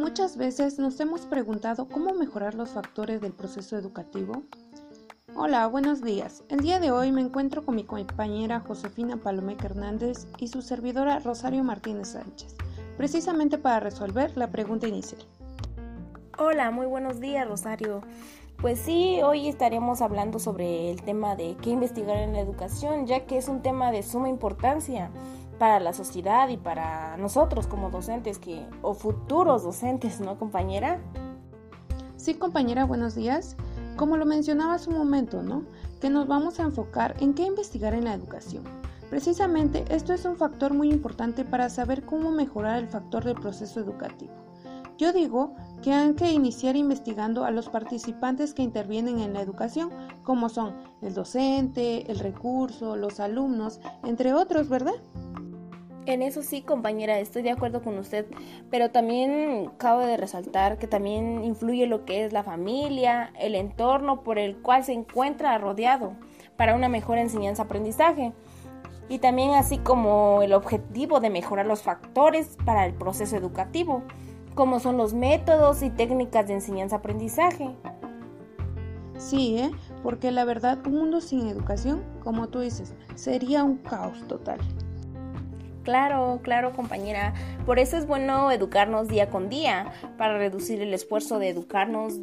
Muchas veces nos hemos preguntado cómo mejorar los factores del proceso educativo. Hola, buenos días. El día de hoy me encuentro con mi compañera Josefina Palomeca Hernández y su servidora Rosario Martínez Sánchez, precisamente para resolver la pregunta inicial. Hola, muy buenos días Rosario. Pues sí, hoy estaremos hablando sobre el tema de qué investigar en la educación, ya que es un tema de suma importancia para la sociedad y para nosotros como docentes que o futuros docentes, ¿no, compañera? Sí, compañera, buenos días. Como lo mencionaba hace un momento, ¿no? Que nos vamos a enfocar en qué investigar en la educación. Precisamente esto es un factor muy importante para saber cómo mejorar el factor del proceso educativo. Yo digo que hay que iniciar investigando a los participantes que intervienen en la educación, como son el docente, el recurso, los alumnos, entre otros, ¿verdad? En eso sí, compañera, estoy de acuerdo con usted, pero también cabe de resaltar que también influye lo que es la familia, el entorno por el cual se encuentra rodeado para una mejor enseñanza-aprendizaje y también así como el objetivo de mejorar los factores para el proceso educativo, como son los métodos y técnicas de enseñanza-aprendizaje. Sí, ¿eh? porque la verdad un mundo sin educación, como tú dices, sería un caos total. Claro, claro compañera. Por eso es bueno educarnos día con día, para reducir el esfuerzo de educarnos,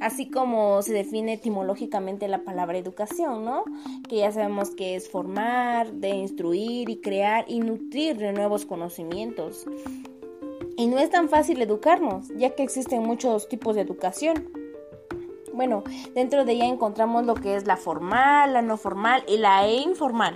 así como se define etimológicamente la palabra educación, ¿no? Que ya sabemos que es formar, de instruir y crear y nutrir de nuevos conocimientos. Y no es tan fácil educarnos, ya que existen muchos tipos de educación. Bueno, dentro de ella encontramos lo que es la formal, la no formal y la informal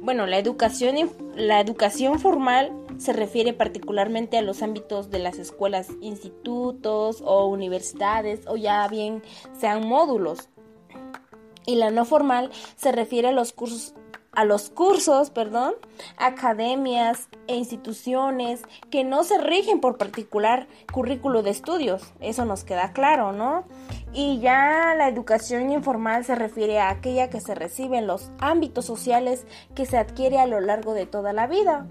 bueno, la educación, la educación formal se refiere particularmente a los ámbitos de las escuelas, institutos o universidades o ya bien sean módulos. Y la no formal se refiere a los cursos a los cursos, perdón, academias e instituciones que no se rigen por particular currículo de estudios. Eso nos queda claro, ¿no? Y ya la educación informal se refiere a aquella que se recibe en los ámbitos sociales que se adquiere a lo largo de toda la vida.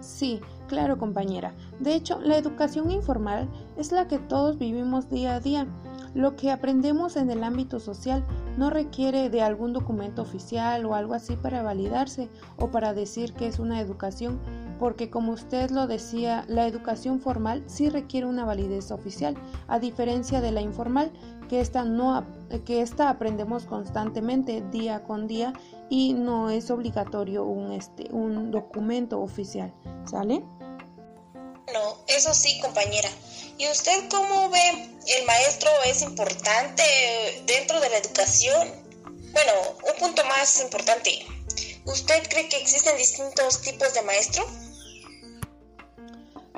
Sí, claro compañera. De hecho, la educación informal es la que todos vivimos día a día lo que aprendemos en el ámbito social no requiere de algún documento oficial o algo así para validarse o para decir que es una educación, porque como usted lo decía, la educación formal sí requiere una validez oficial, a diferencia de la informal, que esta, no, que esta aprendemos constantemente día con día y no es obligatorio un, este, un documento oficial. ¿Sale? No, eso sí, compañera. ¿Y usted cómo ve el maestro es importante dentro de la educación? Bueno, un punto más importante. ¿Usted cree que existen distintos tipos de maestro?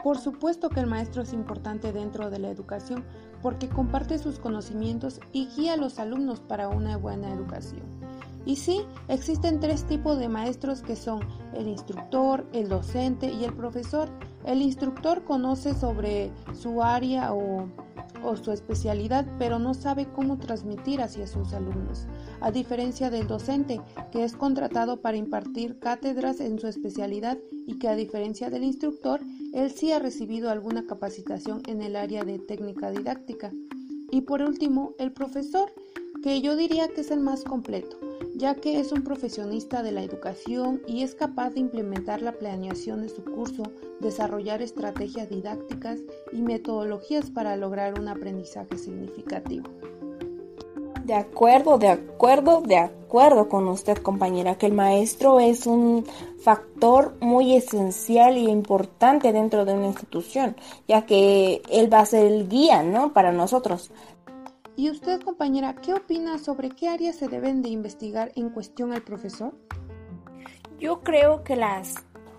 Por supuesto que el maestro es importante dentro de la educación porque comparte sus conocimientos y guía a los alumnos para una buena educación. Y sí, existen tres tipos de maestros que son el instructor, el docente y el profesor. El instructor conoce sobre su área o, su especialidad, pero no sabe cómo transmitir hacia sus alumnos, a diferencia del docente, que es contratado para impartir cátedras en su especialidad y que a diferencia del instructor, él sí ha recibido alguna capacitación en el área de técnica didáctica. Y por último, el profesor, que yo diría que es el más completo ya que es un profesionista de la educación y es capaz de implementar la planeación de su curso, desarrollar estrategias didácticas y metodologías para lograr un aprendizaje significativo. De acuerdo, de acuerdo, de acuerdo con usted, compañera, que el maestro es un factor muy esencial y importante dentro de una institución, ya que él va a ser el guía, ¿no? Para nosotros. ¿Y usted, compañera, qué opina sobre qué áreas se deben de investigar en cuestión al profesor? Yo creo que las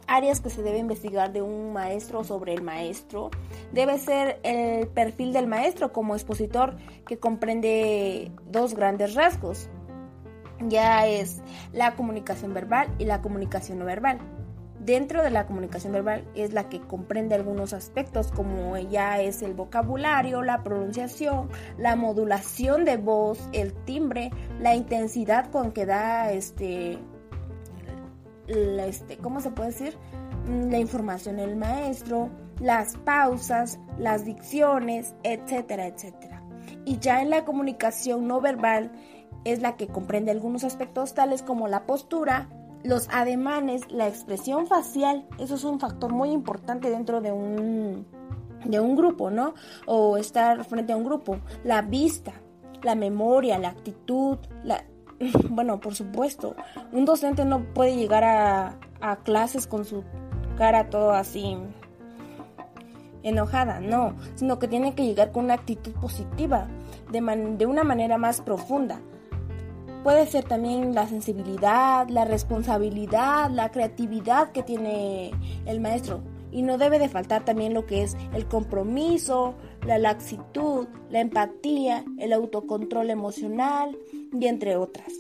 áreas que se debe investigar de un maestro sobre el maestro debe ser el perfil del maestro como expositor que comprende dos grandes rasgos. Ya es la comunicación verbal y la comunicación no verbal dentro de la comunicación verbal es la que comprende algunos aspectos como ya es el vocabulario, la pronunciación, la modulación de voz, el timbre, la intensidad con que da este, este ¿cómo se puede decir? La información el maestro, las pausas, las dicciones, etcétera, etcétera. Y ya en la comunicación no verbal es la que comprende algunos aspectos tales como la postura, los ademanes, la expresión facial, eso es un factor muy importante dentro de un, de un grupo, ¿no? O estar frente a un grupo, la vista, la memoria, la actitud, la... Bueno, por supuesto, un docente no puede llegar a, a clases con su cara todo así enojada, no, sino que tiene que llegar con una actitud positiva, de, de una manera más profunda. Puede ser también la sensibilidad, la responsabilidad, la creatividad que tiene el maestro. Y no debe de faltar también lo que es el compromiso, la laxitud, la empatía, el autocontrol emocional y entre otras.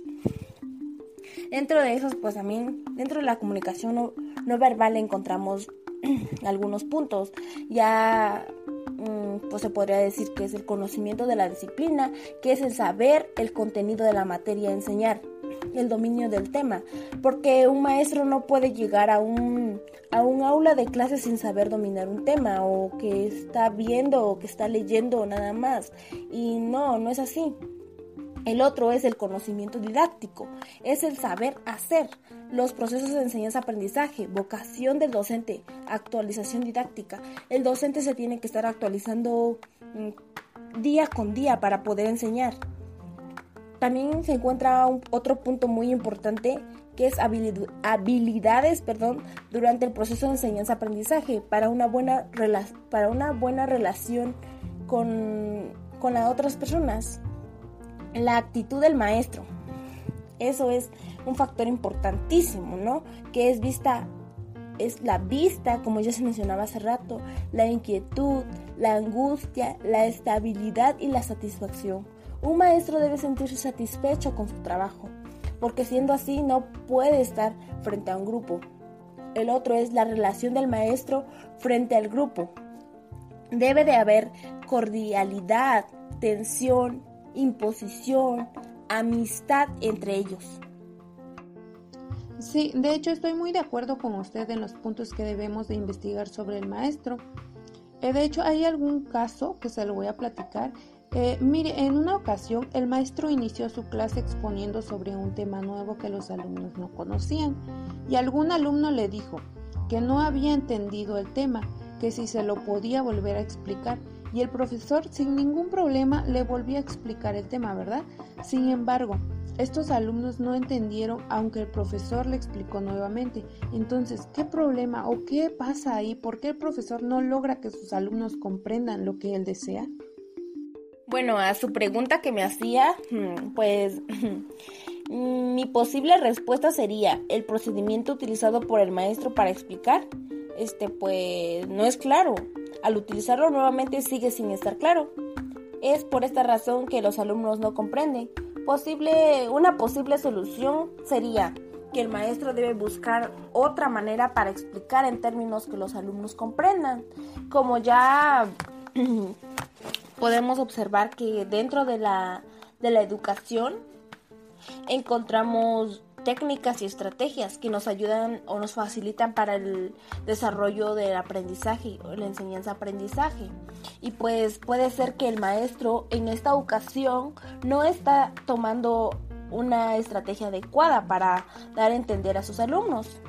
Dentro de esos, pues también, dentro de la comunicación no, no verbal encontramos algunos puntos. Ya mm, pues se podría decir que es el conocimiento de la disciplina, que es el saber el contenido de la materia enseñar, el dominio del tema, porque un maestro no puede llegar a un, a un aula de clase sin saber dominar un tema o que está viendo o que está leyendo nada más. Y no, no es así. El otro es el conocimiento didáctico, es el saber hacer, los procesos de enseñanza-aprendizaje, vocación del docente, actualización didáctica. El docente se tiene que estar actualizando mm, día con día para poder enseñar. También se encuentra otro punto muy importante que es habilidades perdón, durante el proceso de enseñanza-aprendizaje para una buena, para una buena relación con, con las otras personas. La actitud del maestro. Eso es un factor importantísimo, ¿no? Que es vista, es la vista, como ya se mencionaba hace rato, la inquietud, la angustia, la estabilidad y la satisfacción. Un maestro debe sentirse satisfecho con su trabajo, porque siendo así no puede estar frente a un grupo. El otro es la relación del maestro frente al grupo. Debe de haber cordialidad, tensión, imposición, amistad entre ellos. Sí, de hecho estoy muy de acuerdo con usted en los puntos que debemos de investigar sobre el maestro. Eh, de hecho, hay algún caso que se lo voy a platicar. Eh, mire, en una ocasión el maestro inició su clase exponiendo sobre un tema nuevo que los alumnos no conocían y algún alumno le dijo que no había entendido el tema, que si se lo podía volver a explicar y el profesor sin ningún problema le volvió a explicar el tema, ¿verdad? Sin embargo, estos alumnos no entendieron aunque el profesor le explicó nuevamente. Entonces, ¿qué problema o qué pasa ahí? ¿Por qué el profesor no logra que sus alumnos comprendan lo que él desea? Bueno, a su pregunta que me hacía, hmm, pues mi posible respuesta sería el procedimiento utilizado por el maestro para explicar, este pues no es claro. Al utilizarlo nuevamente sigue sin estar claro. Es por esta razón que los alumnos no comprenden. Posible, una posible solución sería que el maestro debe buscar otra manera para explicar en términos que los alumnos comprendan. Como ya podemos observar que dentro de la, de la educación encontramos técnicas y estrategias que nos ayudan o nos facilitan para el desarrollo del aprendizaje o la enseñanza-aprendizaje. Y pues puede ser que el maestro en esta ocasión no está tomando una estrategia adecuada para dar a entender a sus alumnos.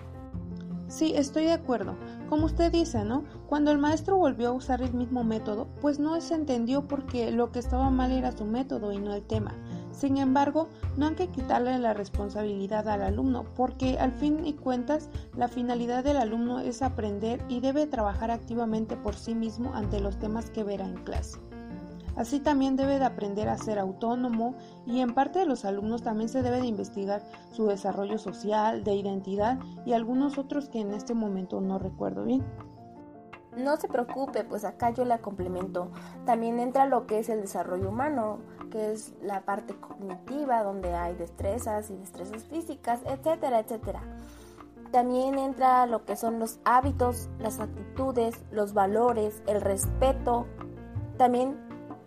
Sí, estoy de acuerdo. Como usted dice, ¿no? Cuando el maestro volvió a usar el mismo método, pues no se entendió porque lo que estaba mal era su método y no el tema. Sin embargo, no hay que quitarle la responsabilidad al alumno, porque al fin y cuentas la finalidad del alumno es aprender y debe trabajar activamente por sí mismo ante los temas que verá en clase. Así también debe de aprender a ser autónomo y en parte de los alumnos también se debe de investigar su desarrollo social, de identidad y algunos otros que en este momento no recuerdo bien. No se preocupe, pues acá yo la complemento. También entra lo que es el desarrollo humano, que es la parte cognitiva, donde hay destrezas y destrezas físicas, etcétera, etcétera. También entra lo que son los hábitos, las actitudes, los valores, el respeto. También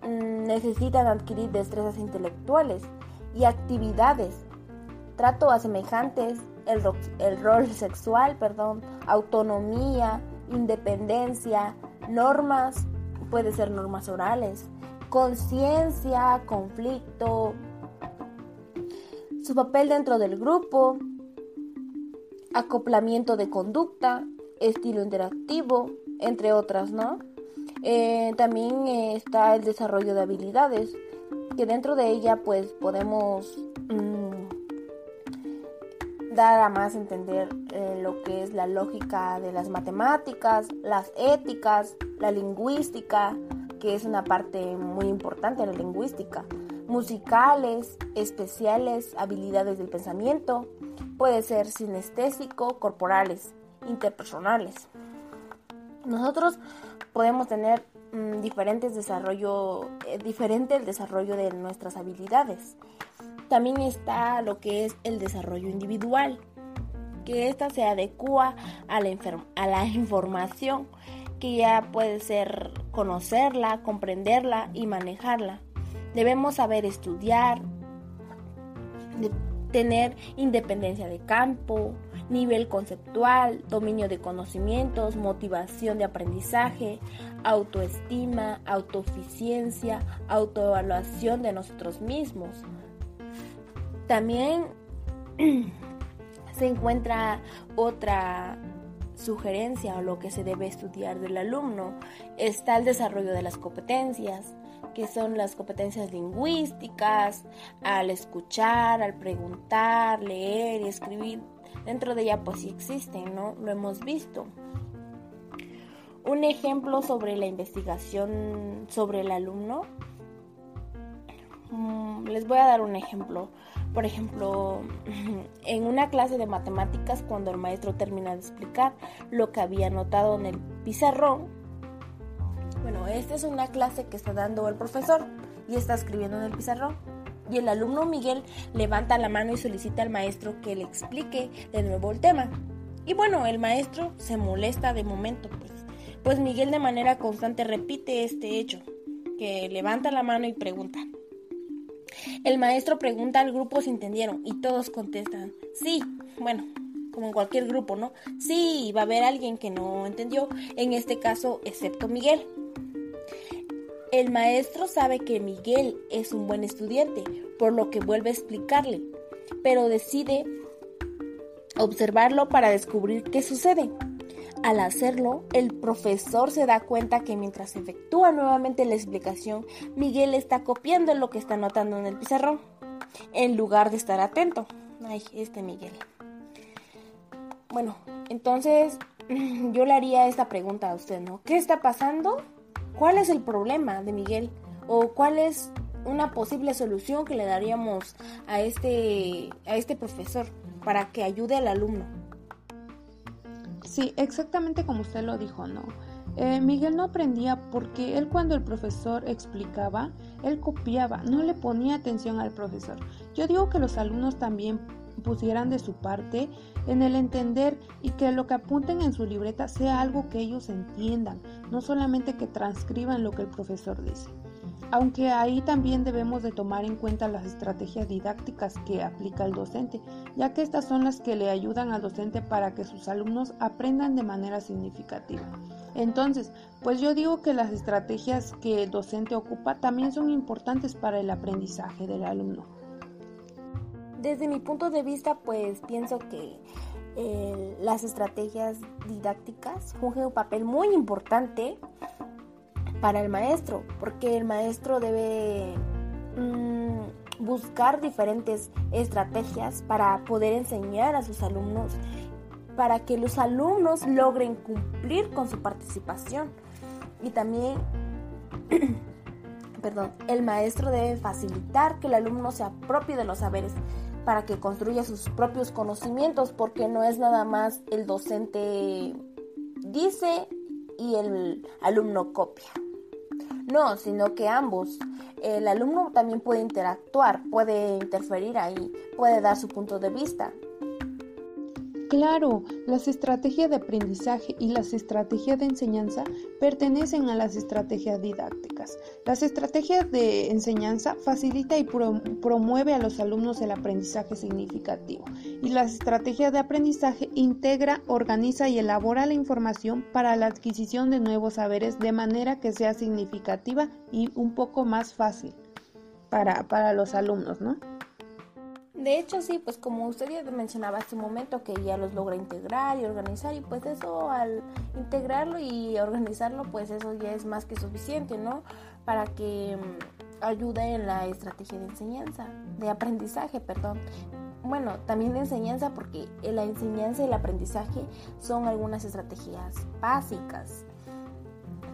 mm, necesitan adquirir destrezas intelectuales y actividades, trato a semejantes, el rol sexual, perdón, autonomía, independencia, normas, puede ser normas orales, conciencia, conflicto, su papel dentro del grupo, acoplamiento de conducta, estilo interactivo, entre otras, ¿no? Eh, también eh, está el desarrollo de habilidades, que dentro de ella pues podemos mm, dar a más entender eh, lo que es la lógica de las matemáticas, las éticas, la lingüística, que es una parte muy importante de la lingüística, musicales, especiales, habilidades del pensamiento, puede ser sinestésico, corporales, interpersonales. Nosotros podemos tener mm, diferentes desarrollo, eh, diferente el desarrollo de nuestras habilidades. También está lo que es el desarrollo individual, que ésta se adecua a la, a la información, que ya puede ser conocerla, comprenderla y manejarla. Debemos saber estudiar, tener independencia de campo, nivel conceptual, dominio de conocimientos, motivación de aprendizaje, autoestima, autoeficiencia, autoevaluación de nosotros mismos. También se encuentra otra sugerencia o lo que se debe estudiar del alumno. Está el desarrollo de las competencias, que son las competencias lingüísticas, al escuchar, al preguntar, leer y escribir dentro de ella pues sí existen, ¿no? Lo hemos visto. Un ejemplo sobre la investigación sobre el alumno. Mm, les voy a dar un ejemplo. Por ejemplo, en una clase de matemáticas, cuando el maestro termina de explicar lo que había notado en el pizarrón, bueno, esta es una clase que está dando el profesor y está escribiendo en el pizarrón y el alumno Miguel levanta la mano y solicita al maestro que le explique de nuevo el tema. Y bueno, el maestro se molesta de momento, pues, pues Miguel de manera constante repite este hecho, que levanta la mano y pregunta. El maestro pregunta al grupo si entendieron y todos contestan, sí, bueno, como en cualquier grupo, ¿no? Sí, va a haber alguien que no entendió, en este caso, excepto Miguel. El maestro sabe que Miguel es un buen estudiante, por lo que vuelve a explicarle, pero decide observarlo para descubrir qué sucede. Al hacerlo, el profesor se da cuenta que mientras efectúa nuevamente la explicación, Miguel está copiando lo que está anotando en el pizarrón, en lugar de estar atento. Ay, este Miguel. Bueno, entonces yo le haría esta pregunta a usted, ¿no? ¿Qué está pasando ¿Cuál es el problema de Miguel? ¿O cuál es una posible solución que le daríamos a este, a este profesor para que ayude al alumno? Sí, exactamente como usted lo dijo, ¿no? Eh, Miguel no aprendía porque él cuando el profesor explicaba, él copiaba, no le ponía atención al profesor. Yo digo que los alumnos también pusieran de su parte en el entender y que lo que apunten en su libreta sea algo que ellos entiendan, no solamente que transcriban lo que el profesor dice. Aunque ahí también debemos de tomar en cuenta las estrategias didácticas que aplica el docente, ya que estas son las que le ayudan al docente para que sus alumnos aprendan de manera significativa. Entonces, pues yo digo que las estrategias que el docente ocupa también son importantes para el aprendizaje del alumno. Desde mi punto de vista, pues pienso que eh, las estrategias didácticas juegan un papel muy importante para el maestro, porque el maestro debe mm, buscar diferentes estrategias para poder enseñar a sus alumnos, para que los alumnos logren cumplir con su participación. Y también, perdón, el maestro debe facilitar que el alumno se apropie de los saberes para que construya sus propios conocimientos, porque no es nada más el docente dice y el alumno copia. No, sino que ambos. El alumno también puede interactuar, puede interferir ahí, puede dar su punto de vista. Claro, las estrategias de aprendizaje y las estrategias de enseñanza pertenecen a las estrategias didácticas. Las estrategias de enseñanza facilita y promueve a los alumnos el aprendizaje significativo y las estrategias de aprendizaje integra, organiza y elabora la información para la adquisición de nuevos saberes de manera que sea significativa y un poco más fácil para, para los alumnos, ¿no? De hecho, sí, pues como usted ya mencionaba hace un momento, que ya los logra integrar y organizar, y pues eso al integrarlo y organizarlo, pues eso ya es más que suficiente, ¿no? Para que mm, ayude en la estrategia de enseñanza, de aprendizaje, perdón. Bueno, también de enseñanza, porque la enseñanza y el aprendizaje son algunas estrategias básicas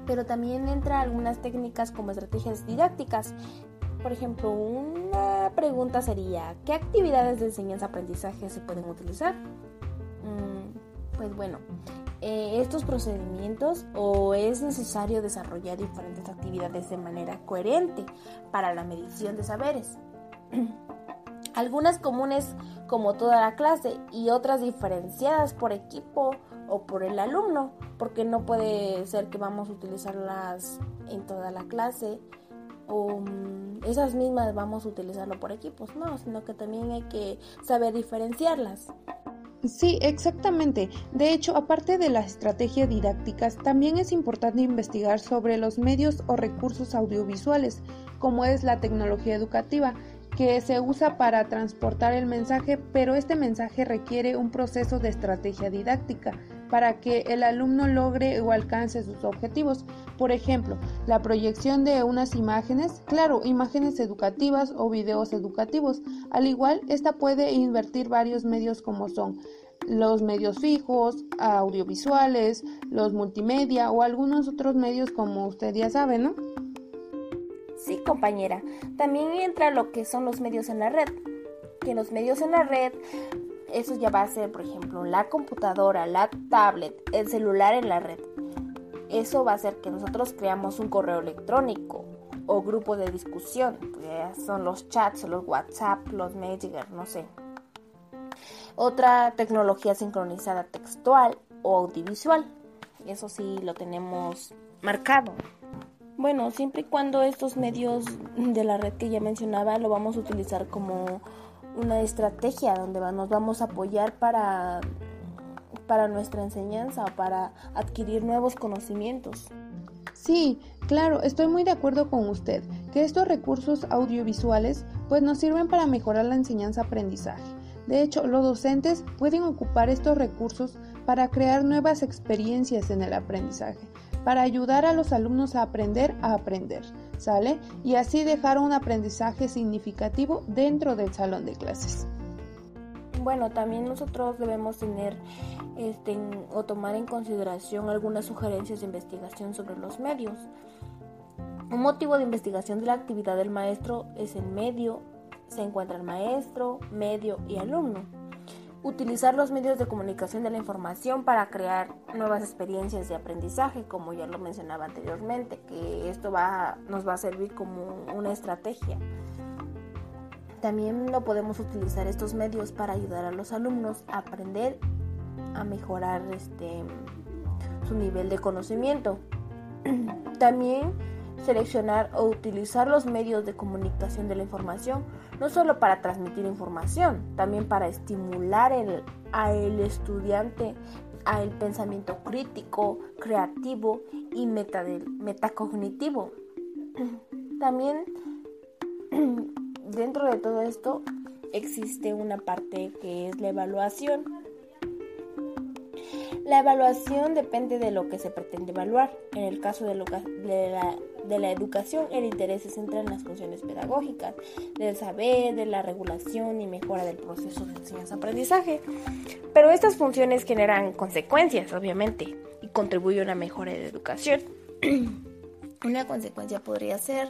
pero también entra algunas técnicas como estrategias didácticas por ejemplo, una pregunta sería, ¿qué actividades de enseñanza-aprendizaje se pueden utilizar? Mm, pues bueno, eh, estos procedimientos o es necesario desarrollar diferentes actividades de manera coherente para la medición de saberes. Algunas comunes como toda la clase y otras diferenciadas por equipo o por el alumno, porque no puede ser que vamos a utilizarlas en toda la clase o mm, esas mismas vamos a utilizarlo por equipos, no, sino que también hay que saber diferenciarlas. Sí, exactamente. De hecho, aparte de las estrategias didácticas, también es importante investigar sobre los medios o recursos audiovisuales, como es la tecnología educativa, que se usa para transportar el mensaje, pero este mensaje requiere un proceso de estrategia didáctica para que el alumno logre o alcance sus objetivos. Por ejemplo, la proyección de unas imágenes, claro, imágenes educativas o videos educativos. Al igual, esta puede invertir varios medios como son los medios fijos, audiovisuales, los multimedia o algunos otros medios como usted ya sabe, ¿no? Sí, compañera. También entra lo que son los medios en la red. Que los medios en la red eso ya va a ser, por ejemplo, la computadora, la tablet, el celular en la red. Eso va a hacer que nosotros creamos un correo electrónico o grupo de discusión, son los chats, los WhatsApp, los Messenger, no sé. Otra tecnología sincronizada textual o audiovisual. Eso sí lo tenemos marcado. Bueno, siempre y cuando estos medios de la red que ya mencionaba lo vamos a utilizar como una estrategia donde nos vamos a apoyar para, para nuestra enseñanza o para adquirir nuevos conocimientos. Sí, claro, estoy muy de acuerdo con usted, que estos recursos audiovisuales pues nos sirven para mejorar la enseñanza-aprendizaje. De hecho, los docentes pueden ocupar estos recursos para crear nuevas experiencias en el aprendizaje, para ayudar a los alumnos a aprender a aprender. ¿Sale? Y así dejar un aprendizaje significativo dentro del salón de clases. Bueno, también nosotros debemos tener este, o tomar en consideración algunas sugerencias de investigación sobre los medios. Un motivo de investigación de la actividad del maestro es el medio, se encuentra el maestro, medio y alumno utilizar los medios de comunicación de la información para crear nuevas experiencias de aprendizaje, como ya lo mencionaba anteriormente, que esto va, nos va a servir como una estrategia. También lo podemos utilizar estos medios para ayudar a los alumnos a aprender, a mejorar este, su nivel de conocimiento. También seleccionar o utilizar los medios de comunicación de la información, no solo para transmitir información, también para estimular el, a el estudiante al pensamiento crítico, creativo y meta metacognitivo. También dentro de todo esto existe una parte que es la evaluación. La evaluación depende de lo que se pretende evaluar. En el caso de, de la de la educación, el interés se centra en las funciones pedagógicas, del saber, de la regulación y mejora del proceso de enseñanza-aprendizaje. Pero estas funciones generan consecuencias, obviamente, y contribuyen a una mejora de educación. Una consecuencia podría ser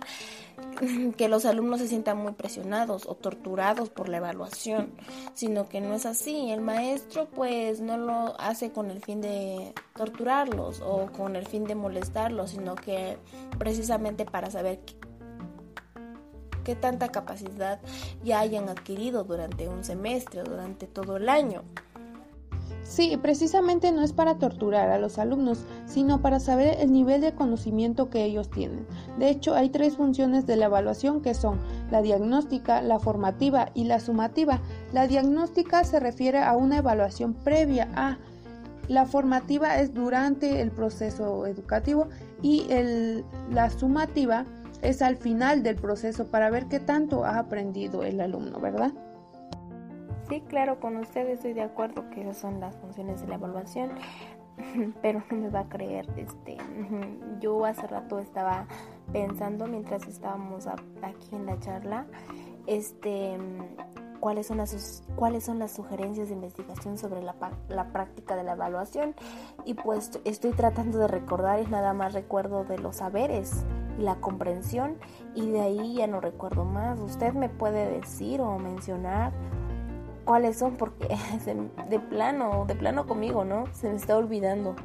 que los alumnos se sientan muy presionados o torturados por la evaluación, sino que no es así. El maestro pues no lo hace con el fin de torturarlos o con el fin de molestarlos, sino que precisamente para saber qué, tanta capacidad ya hayan adquirido durante un semestre durante todo el año. Sí, precisamente no es para torturar a los alumnos, sino para saber el nivel de conocimiento que ellos tienen. De hecho, hay tres funciones de la evaluación que son la diagnóstica, la formativa y la sumativa. La diagnóstica se refiere a una evaluación previa a la formativa es durante el proceso educativo y la sumativa es al final del proceso para ver qué tanto ha aprendido el alumno, ¿verdad? Sí, claro, con ustedes estoy de acuerdo que esas son las funciones de la evaluación, pero no me va a creer. Este, yo hace rato estaba pensando mientras estábamos aquí en la charla, este, cuáles son las cuáles son las sugerencias de investigación sobre la, la práctica de la evaluación y pues estoy tratando de recordar y nada más recuerdo de los saberes y la comprensión y de ahí ya no recuerdo más. Usted me puede decir o mencionar cuáles son porque de plano, de plano conmigo, ¿no? Se me está olvidando.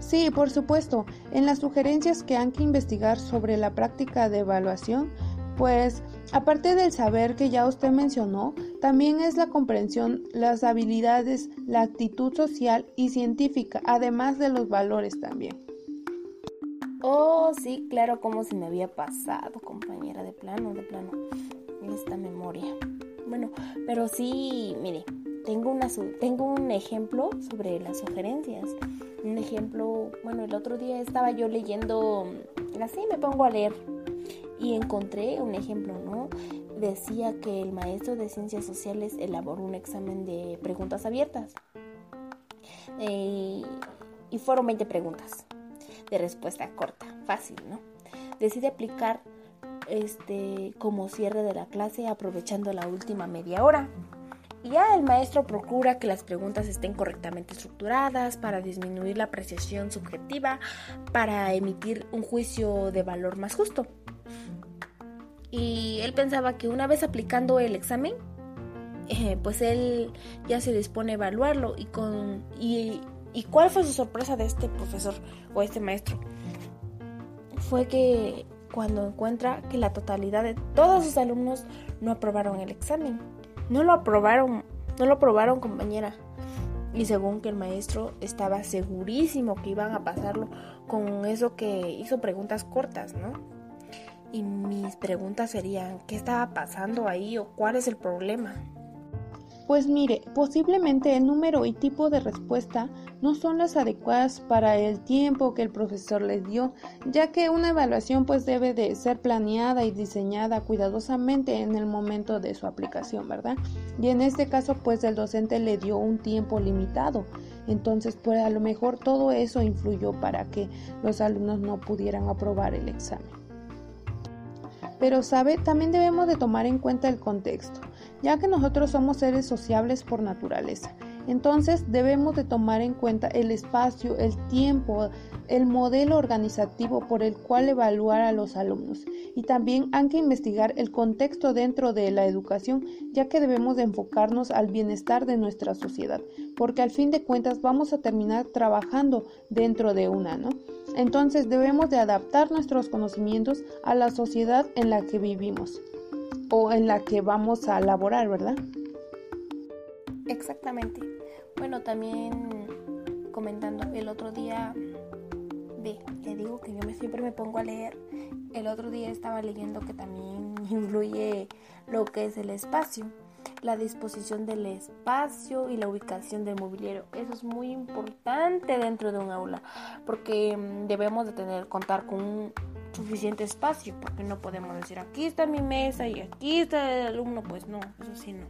Sí, por supuesto. En las sugerencias que han que investigar sobre la práctica de evaluación, pues aparte del saber que ya usted mencionó, también es la comprensión, las habilidades, la actitud social y científica, además de los valores también. Oh, sí, claro, como se me había pasado, compañera, de plano, de plano, esta memoria. Bueno, pero sí, mire, tengo, una, tengo un ejemplo sobre las sugerencias. Un ejemplo, bueno, el otro día estaba yo leyendo, así me pongo a leer y encontré un ejemplo, ¿no? Decía que el maestro de ciencias sociales elaboró un examen de preguntas abiertas. Eh, y fueron 20 preguntas de respuesta corta, fácil, ¿no? Decide aplicar este como cierre de la clase aprovechando la última media hora. Ya el maestro procura que las preguntas estén correctamente estructuradas para disminuir la apreciación subjetiva, para emitir un juicio de valor más justo. Y él pensaba que una vez aplicando el examen, eh, pues él ya se dispone a evaluarlo y con y ¿Y cuál fue su sorpresa de este profesor o este maestro? Fue que cuando encuentra que la totalidad de todos sus alumnos no aprobaron el examen. No lo aprobaron, no lo aprobaron, compañera. Y según que el maestro estaba segurísimo que iban a pasarlo con eso que hizo preguntas cortas, ¿no? Y mis preguntas serían, ¿qué estaba pasando ahí o cuál es el problema? Pues mire, posiblemente el número y tipo de respuesta no son las adecuadas para el tiempo que el profesor les dio, ya que una evaluación pues debe de ser planeada y diseñada cuidadosamente en el momento de su aplicación, ¿verdad? Y en este caso pues el docente le dio un tiempo limitado. Entonces, pues a lo mejor todo eso influyó para que los alumnos no pudieran aprobar el examen. Pero, ¿sabe? También debemos de tomar en cuenta el contexto ya que nosotros somos seres sociables por naturaleza. Entonces debemos de tomar en cuenta el espacio, el tiempo, el modelo organizativo por el cual evaluar a los alumnos. Y también hay que investigar el contexto dentro de la educación, ya que debemos de enfocarnos al bienestar de nuestra sociedad, porque al fin de cuentas vamos a terminar trabajando dentro de una, ¿no? Entonces debemos de adaptar nuestros conocimientos a la sociedad en la que vivimos o en la que vamos a laborar, ¿verdad? Exactamente. Bueno, también comentando el otro día, ve, le digo que yo me, siempre me pongo a leer. El otro día estaba leyendo que también influye lo que es el espacio, la disposición del espacio y la ubicación del mobiliario. Eso es muy importante dentro de un aula, porque mm, debemos de tener contar con un suficiente espacio, porque no podemos decir aquí está mi mesa y aquí está el alumno, pues no, eso sí no.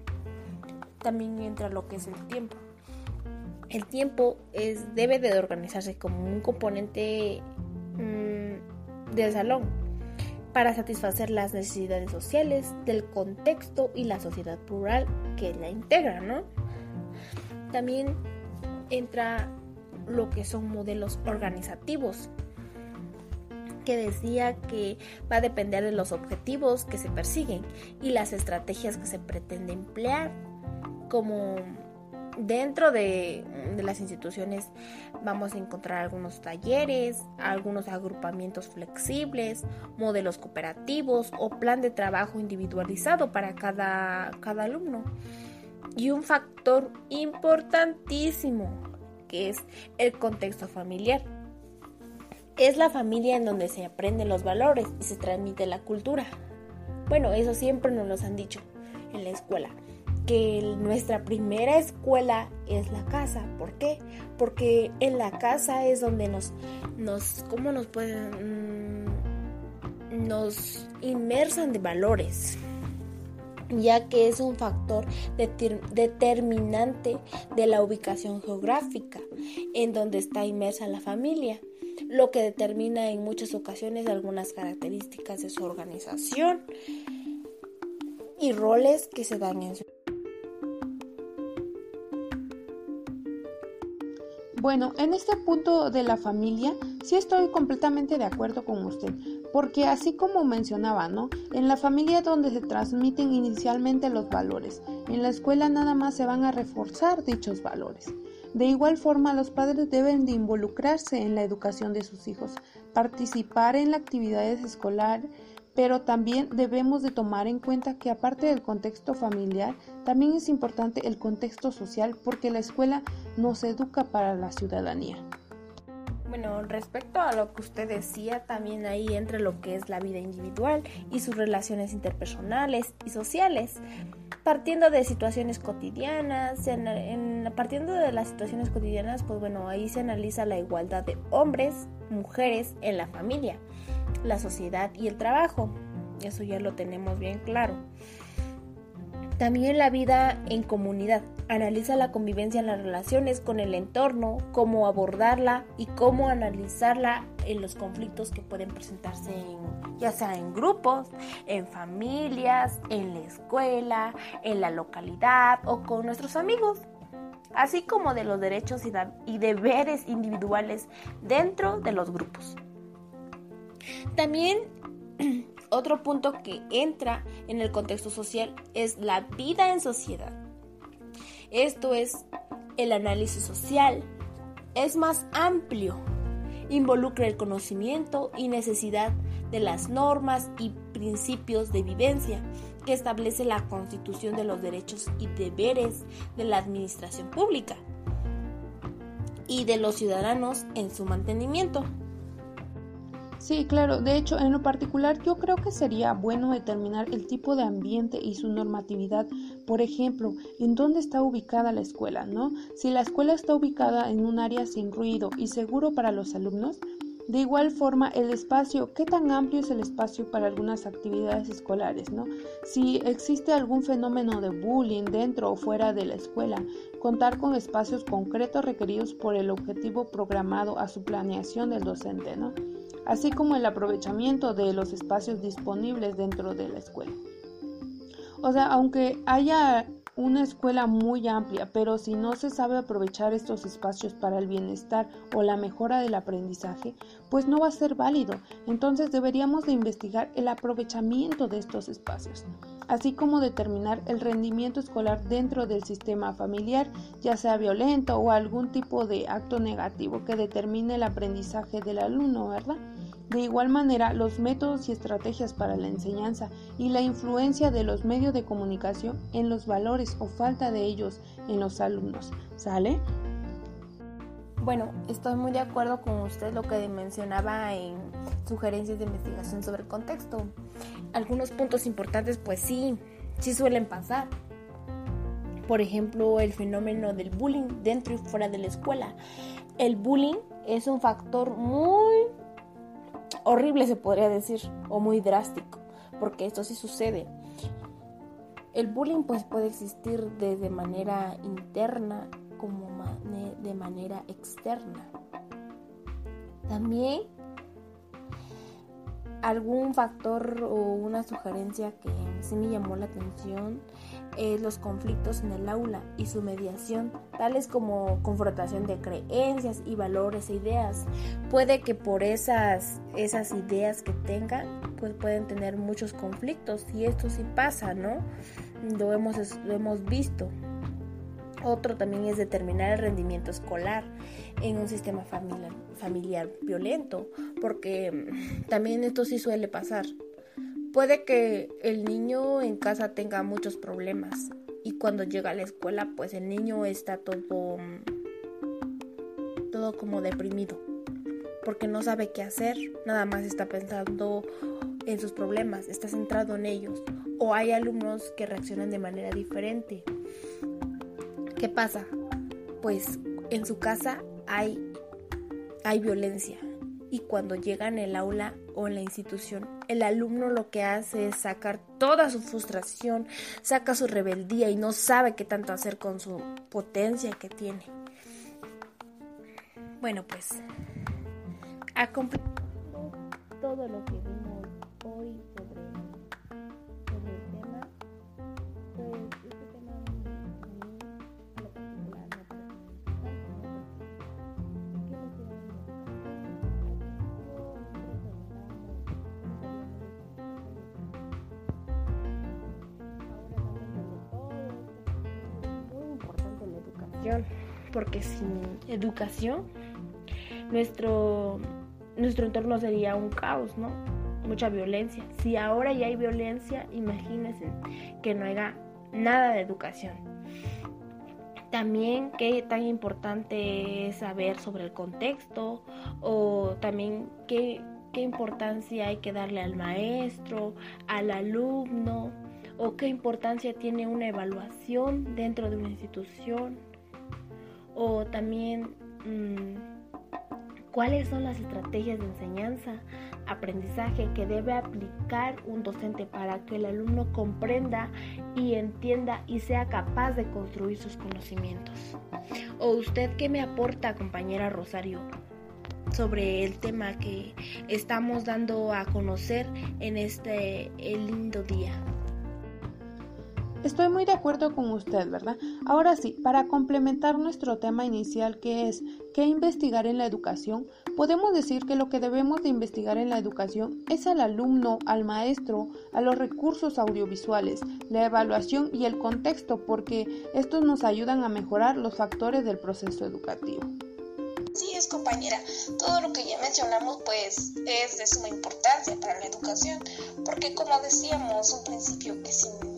También entra lo que es el tiempo. El tiempo es, debe de organizarse como un componente mm, del salón para satisfacer las necesidades sociales, del contexto y la sociedad plural que la integra, ¿no? También entra lo que son modelos organizativos, que decía que va a depender de los objetivos que se persiguen y las estrategias que se pretende emplear. Como dentro de, las instituciones vamos a encontrar algunos talleres, algunos agrupamientos flexibles, modelos cooperativos o plan de trabajo individualizado para cada, cada alumno. y un factor importantísimo que es el contexto familiar. Es la familia en donde se aprenden los valores y se transmite la cultura. Bueno, eso siempre nos lo han dicho en la escuela que nuestra primera escuela es la casa. ¿Por qué? Porque en la casa es donde nos, nos ¿cómo nos pueden? Mm, nos inmersan de valores ya que es un factor determinante de la ubicación geográfica en donde está inmersa la familia, lo que determina en muchas ocasiones algunas características de su organización y roles que se dan en su Bueno, en este punto de la familia sí estoy completamente de acuerdo con usted, porque así como mencionaba, ¿no? En la familia donde se transmiten inicialmente los valores, en la escuela nada más se van a reforzar dichos valores. De igual forma, los padres deben de involucrarse en la educación de sus hijos, participar en las actividades escolares, pero también debemos de tomar en cuenta que aparte del contexto familiar, también es importante el contexto social porque la escuela nos educa para la ciudadanía. Bueno, respecto a lo que usted decía, también ahí entra lo que es la vida individual y sus relaciones interpersonales y sociales. Partiendo de situaciones cotidianas, partiendo de las situaciones cotidianas, pues bueno, ahí se analiza la igualdad de hombres, mujeres en la familia la sociedad y el trabajo. Eso ya lo tenemos bien claro. También la vida en comunidad. Analiza la convivencia en las relaciones con el entorno, cómo abordarla y cómo analizarla en los conflictos que pueden presentarse ya sea en grupos, en familias, en la escuela, en la localidad o con nuestros amigos, así como de los derechos y deberes individuales dentro de los grupos. También otro punto que entra en el contexto social es la vida en sociedad. Esto es el análisis social. Es más amplio. Involucra el conocimiento y necesidad de las normas y principios de vivencia que establece la constitución de los derechos y deberes de la administración pública y de los ciudadanos en su mantenimiento. Sí, claro. De hecho, en lo particular, yo creo que sería bueno determinar el tipo de ambiente y su normatividad. Por ejemplo, en dónde está ubicada la escuela, ¿no? Si la escuela está ubicada en un área sin ruido y seguro para los alumnos, de igual forma, el espacio, ¿qué tan amplio es el espacio para algunas actividades escolares? ¿no? Si existe algún fenómeno de bullying dentro o fuera de la escuela, contar con espacios concretos requeridos por el objetivo programado a su planeación del docente, ¿no? Así como el aprovechamiento de los espacios disponibles dentro de la escuela. O sea, aunque haya una escuela muy amplia, pero si no se sabe aprovechar estos espacios para el bienestar o la mejora del aprendizaje, pues no va a ser válido. Entonces deberíamos de investigar el aprovechamiento de estos espacios, así como determinar el rendimiento escolar dentro del sistema familiar, ya sea violento o algún tipo de acto negativo que determine el aprendizaje del alumno, ¿verdad? De igual manera, los métodos y estrategias para la enseñanza y la influencia de los medios de comunicación en los valores o falta de ellos en los alumnos. ¿Sale? Bueno, estoy muy de acuerdo con usted lo que mencionaba en sugerencias de investigación sobre el contexto. Algunos puntos importantes, pues sí, sí suelen pasar. Por ejemplo, el fenómeno del bullying dentro y fuera de la escuela. El bullying es un factor muy horrible se podría decir, o muy drástico, porque esto sí sucede. El bullying pues puede existir desde manera interna como de manera externa. También algún factor o una sugerencia que sí me llamó la atención es los conflictos en el aula y su mediación, tales como confrontación de creencias y valores e ideas. Puede que por esas, esas ideas que tengan, pues pueden tener muchos conflictos y esto sí pasa, ¿no? Lo hemos, lo hemos visto. Otro también es determinar el rendimiento escolar en un sistema familiar, familiar violento, porque también esto sí suele pasar. Puede que el niño en casa tenga muchos problemas y cuando llega a la escuela pues el niño está todo todo como deprimido porque no sabe qué hacer, nada más está pensando en sus problemas, está centrado en ellos o hay alumnos que reaccionan de manera diferente. ¿Qué pasa? Pues en su casa hay hay violencia y cuando llega en el aula o en la institución, el alumno lo que hace es sacar toda su frustración, saca su rebeldía y no sabe qué tanto hacer con su potencia que tiene. Bueno, pues, a todo lo que vimos hoy porque sin educación nuestro, nuestro entorno sería un caos, ¿no? Mucha violencia. Si ahora ya hay violencia, imagínense que no haya nada de educación. También qué tan importante es saber sobre el contexto o también qué, qué importancia hay que darle al maestro, al alumno o qué importancia tiene una evaluación dentro de una institución o también mm, cuáles son las estrategias de enseñanza, aprendizaje que debe aplicar un docente para que el alumno comprenda y entienda y sea capaz de construir sus conocimientos. ¿O usted qué me aporta, compañera Rosario? sobre el tema que estamos dando a conocer en este lindo día. Estoy muy de acuerdo con usted, ¿verdad? Ahora sí, para complementar nuestro tema inicial que es qué investigar en la educación, podemos decir que lo que debemos de investigar en la educación es al alumno, al maestro, a los recursos audiovisuales, la evaluación y el contexto, porque estos nos ayudan a mejorar los factores del proceso educativo. Sí, es compañera. Todo lo que ya mencionamos pues es de suma importancia para la educación, porque como decíamos un principio que sin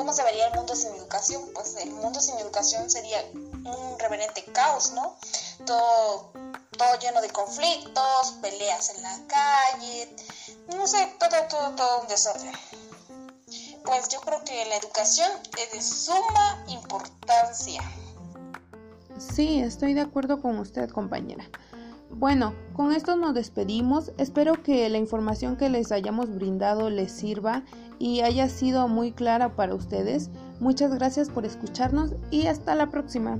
¿Cómo se vería el mundo sin educación? Pues el mundo sin educación sería un reverente caos, ¿no? Todo, todo lleno de conflictos, peleas en la calle, no sé, todo, todo, todo un desorden. Pues yo creo que la educación es de suma importancia. Sí, estoy de acuerdo con usted, compañera. Bueno, con esto nos despedimos. Espero que la información que les hayamos brindado les sirva y haya sido muy clara para ustedes. Muchas gracias por escucharnos y hasta la próxima.